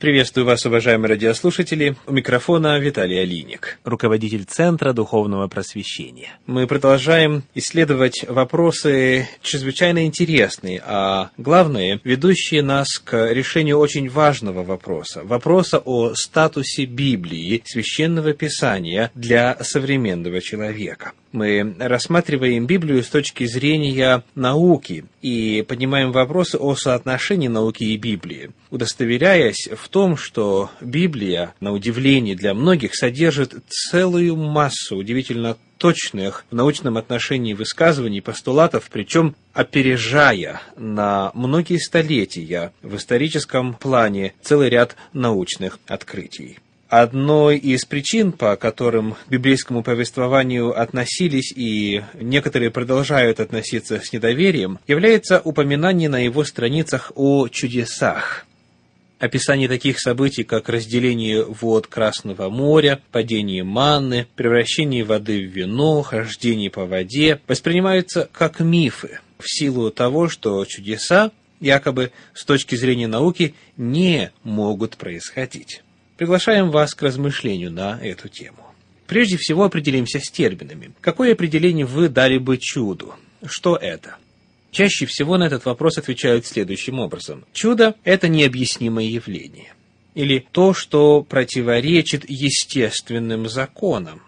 Приветствую вас, уважаемые радиослушатели. У микрофона Виталий Алиник, руководитель Центра Духовного Просвещения. Мы продолжаем исследовать вопросы чрезвычайно интересные, а главное, ведущие нас к решению очень важного вопроса. Вопроса о статусе Библии, Священного Писания для современного человека мы рассматриваем Библию с точки зрения науки и поднимаем вопросы о соотношении науки и Библии, удостоверяясь в том, что Библия, на удивление для многих, содержит целую массу удивительно точных в научном отношении высказываний, постулатов, причем опережая на многие столетия в историческом плане целый ряд научных открытий. Одной из причин, по которым к библейскому повествованию относились и некоторые продолжают относиться с недоверием, является упоминание на его страницах о чудесах. Описание таких событий, как разделение вод Красного моря, падение манны, превращение воды в вино, хождение по воде, воспринимаются как мифы в силу того, что чудеса, якобы с точки зрения науки, не могут происходить приглашаем вас к размышлению на эту тему. Прежде всего определимся с терминами. Какое определение вы дали бы чуду? Что это? Чаще всего на этот вопрос отвечают следующим образом. Чудо – это необъяснимое явление. Или то, что противоречит естественным законам.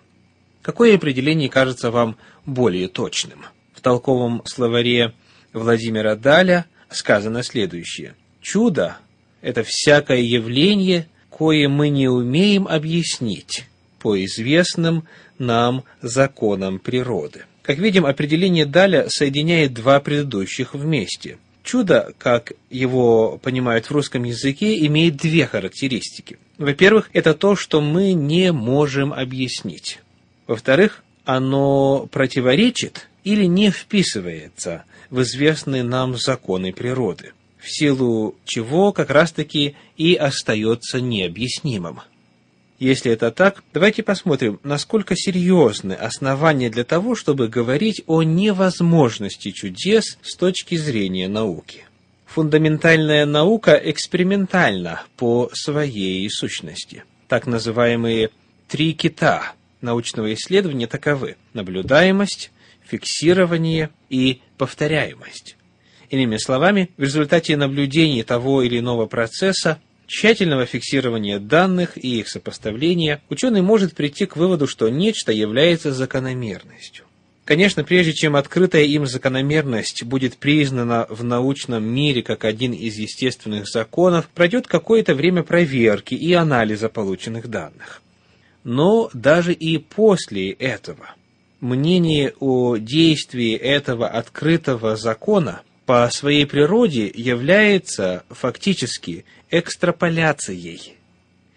Какое определение кажется вам более точным? В толковом словаре Владимира Даля сказано следующее. Чудо – это всякое явление, кое мы не умеем объяснить по известным нам законам природы. Как видим, определение Даля соединяет два предыдущих вместе. Чудо, как его понимают в русском языке, имеет две характеристики. Во-первых, это то, что мы не можем объяснить. Во-вторых, оно противоречит или не вписывается в известные нам законы природы в силу чего как раз-таки и остается необъяснимым. Если это так, давайте посмотрим, насколько серьезны основания для того, чтобы говорить о невозможности чудес с точки зрения науки. Фундаментальная наука экспериментальна по своей сущности. Так называемые три кита научного исследования таковы – наблюдаемость, фиксирование и повторяемость. Иными словами, в результате наблюдения того или иного процесса, тщательного фиксирования данных и их сопоставления, ученый может прийти к выводу, что нечто является закономерностью. Конечно, прежде чем открытая им закономерность будет признана в научном мире как один из естественных законов, пройдет какое-то время проверки и анализа полученных данных. Но даже и после этого мнение о действии этого открытого закона – по своей природе является фактически экстраполяцией,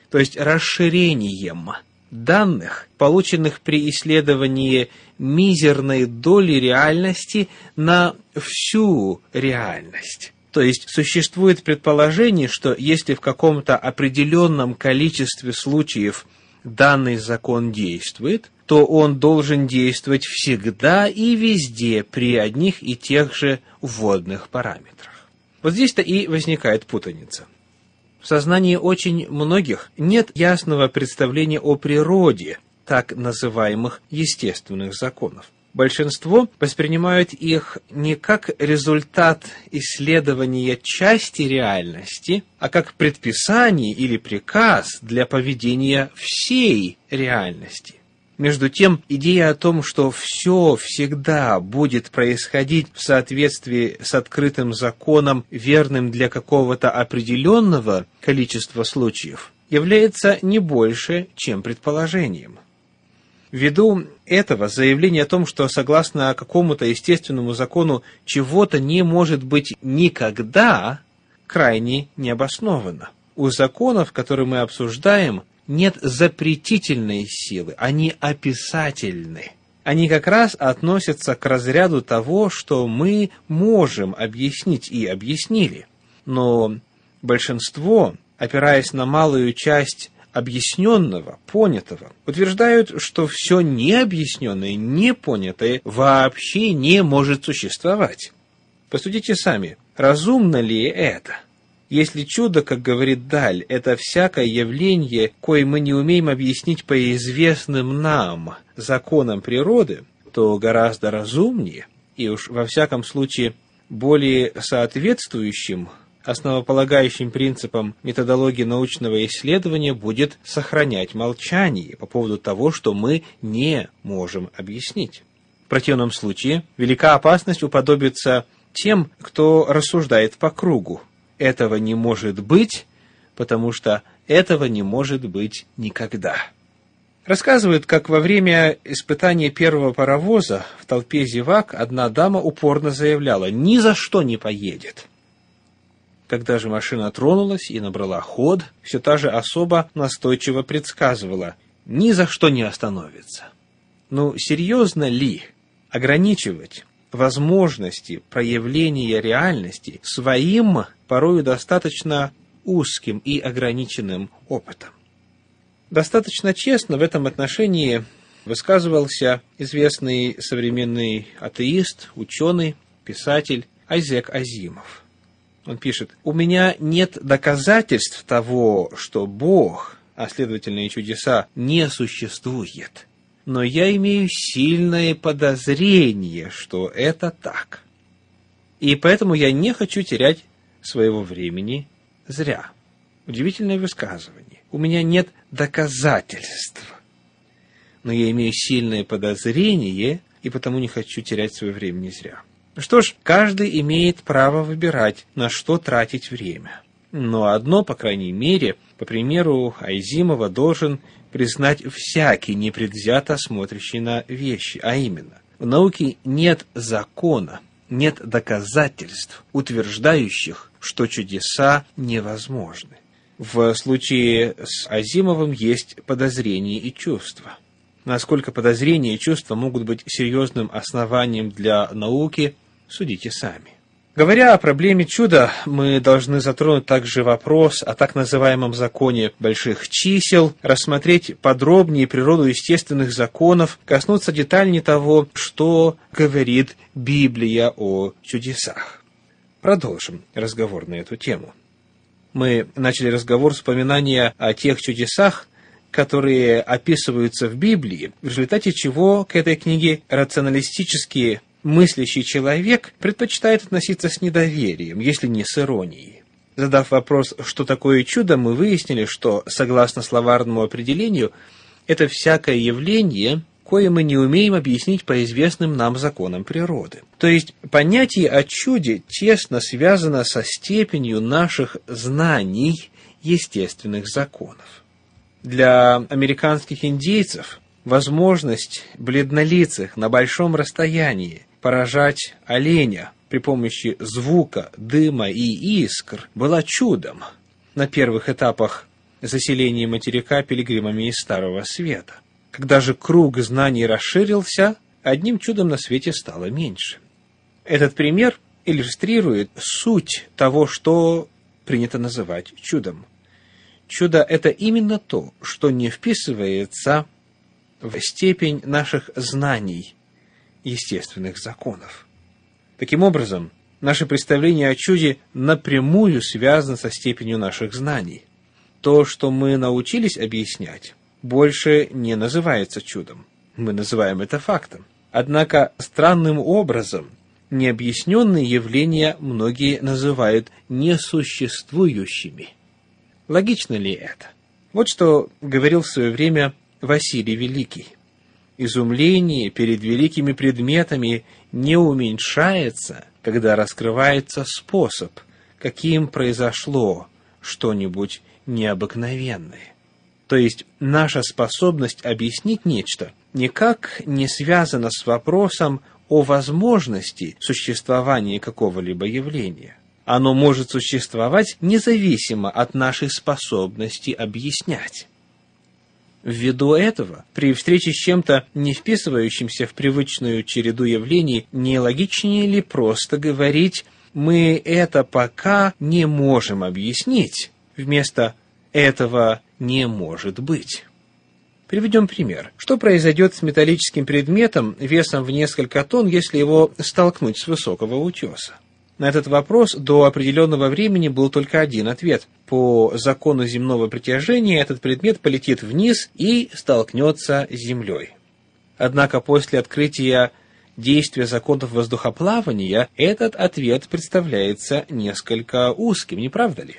то есть расширением данных, полученных при исследовании мизерной доли реальности на всю реальность. То есть существует предположение, что если в каком-то определенном количестве случаев данный закон действует, то он должен действовать всегда и везде при одних и тех же вводных параметрах. Вот здесь-то и возникает путаница. В сознании очень многих нет ясного представления о природе так называемых естественных законов. Большинство воспринимают их не как результат исследования части реальности, а как предписание или приказ для поведения всей реальности. Между тем, идея о том, что все всегда будет происходить в соответствии с открытым законом, верным для какого-то определенного количества случаев, является не больше, чем предположением. Ввиду этого заявление о том, что согласно какому-то естественному закону чего-то не может быть никогда, крайне необоснованно. У законов, которые мы обсуждаем, нет запретительной силы, они описательны. Они как раз относятся к разряду того, что мы можем объяснить и объяснили. Но большинство, опираясь на малую часть объясненного, понятого, утверждают, что все необъясненное, непонятое вообще не может существовать. Посудите сами, разумно ли это? Если чудо, как говорит Даль, это всякое явление, кое мы не умеем объяснить по известным нам законам природы, то гораздо разумнее и уж во всяком случае более соответствующим основополагающим принципом методологии научного исследования будет сохранять молчание по поводу того, что мы не можем объяснить. В противном случае велика опасность уподобиться тем, кто рассуждает по кругу, этого не может быть, потому что этого не может быть никогда. Рассказывают, как во время испытания первого паровоза в толпе зевак одна дама упорно заявляла «ни за что не поедет». Когда же машина тронулась и набрала ход, все та же особа настойчиво предсказывала «ни за что не остановится». Ну, серьезно ли ограничивать возможности проявления реальности своим, порою достаточно узким и ограниченным опытом. Достаточно честно в этом отношении высказывался известный современный атеист, ученый, писатель Айзек Азимов. Он пишет, «У меня нет доказательств того, что Бог, а следовательно и чудеса, не существует но я имею сильное подозрение, что это так. И поэтому я не хочу терять своего времени зря. Удивительное высказывание. У меня нет доказательств, но я имею сильное подозрение, и потому не хочу терять свое время зря. Что ж, каждый имеет право выбирать, на что тратить время. Но одно, по крайней мере, по примеру Айзимова, должен признать всякий непредвзято смотрящий на вещи, а именно, в науке нет закона, нет доказательств, утверждающих, что чудеса невозможны. В случае с Азимовым есть подозрения и чувства. Насколько подозрения и чувства могут быть серьезным основанием для науки, судите сами. Говоря о проблеме чуда, мы должны затронуть также вопрос о так называемом законе больших чисел, рассмотреть подробнее природу естественных законов, коснуться детальнее того, что говорит Библия о чудесах. Продолжим разговор на эту тему. Мы начали разговор с упоминания о тех чудесах, которые описываются в Библии, в результате чего к этой книге рационалистические мыслящий человек предпочитает относиться с недоверием, если не с иронией. Задав вопрос, что такое чудо, мы выяснили, что, согласно словарному определению, это всякое явление, кое мы не умеем объяснить по известным нам законам природы. То есть понятие о чуде тесно связано со степенью наших знаний естественных законов. Для американских индейцев возможность бледнолицых на большом расстоянии поражать оленя при помощи звука, дыма и искр была чудом на первых этапах заселения материка пилигримами из Старого Света. Когда же круг знаний расширился, одним чудом на свете стало меньше. Этот пример иллюстрирует суть того, что принято называть чудом. Чудо – это именно то, что не вписывается в степень наших знаний естественных законов. Таким образом, наше представление о чуде напрямую связано со степенью наших знаний. То, что мы научились объяснять, больше не называется чудом. Мы называем это фактом. Однако странным образом необъясненные явления многие называют несуществующими. Логично ли это? Вот что говорил в свое время Василий Великий изумление перед великими предметами не уменьшается, когда раскрывается способ, каким произошло что-нибудь необыкновенное. То есть наша способность объяснить нечто никак не связана с вопросом о возможности существования какого-либо явления. Оно может существовать независимо от нашей способности объяснять. Ввиду этого, при встрече с чем-то, не вписывающимся в привычную череду явлений, не логичнее ли просто говорить «мы это пока не можем объяснить», вместо «этого не может быть». Приведем пример. Что произойдет с металлическим предметом весом в несколько тонн, если его столкнуть с высокого утеса? На этот вопрос до определенного времени был только один ответ. По закону земного притяжения этот предмет полетит вниз и столкнется с Землей. Однако после открытия действия законов воздухоплавания этот ответ представляется несколько узким, не правда ли?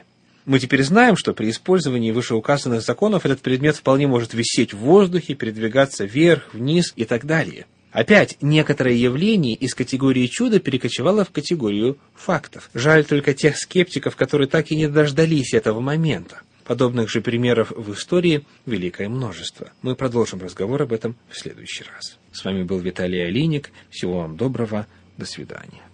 Мы теперь знаем, что при использовании вышеуказанных законов этот предмет вполне может висеть в воздухе, передвигаться вверх, вниз и так далее. Опять, некоторое явление из категории чуда перекочевало в категорию фактов. Жаль только тех скептиков, которые так и не дождались этого момента. Подобных же примеров в истории великое множество. Мы продолжим разговор об этом в следующий раз. С вами был Виталий Алиник. Всего вам доброго. До свидания.